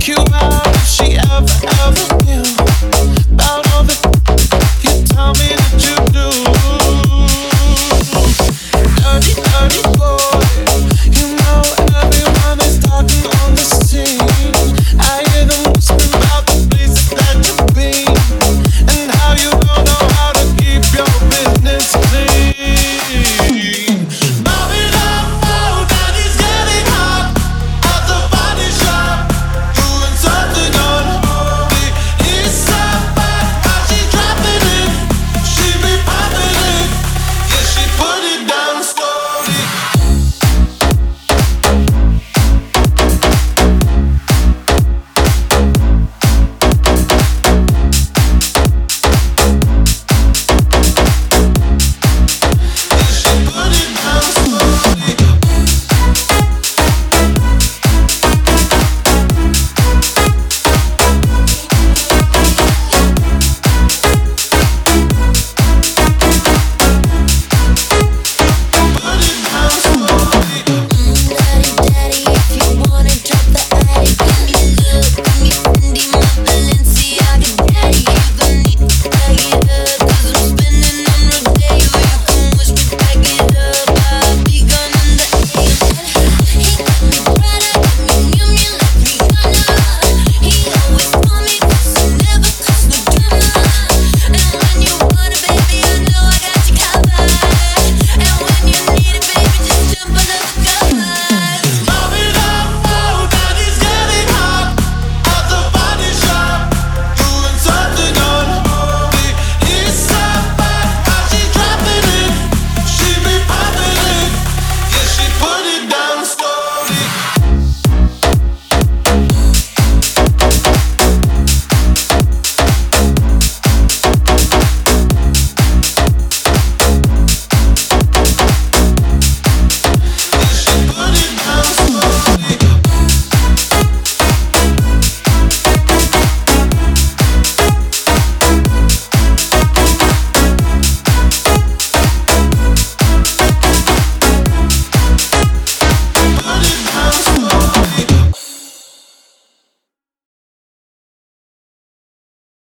Cuba.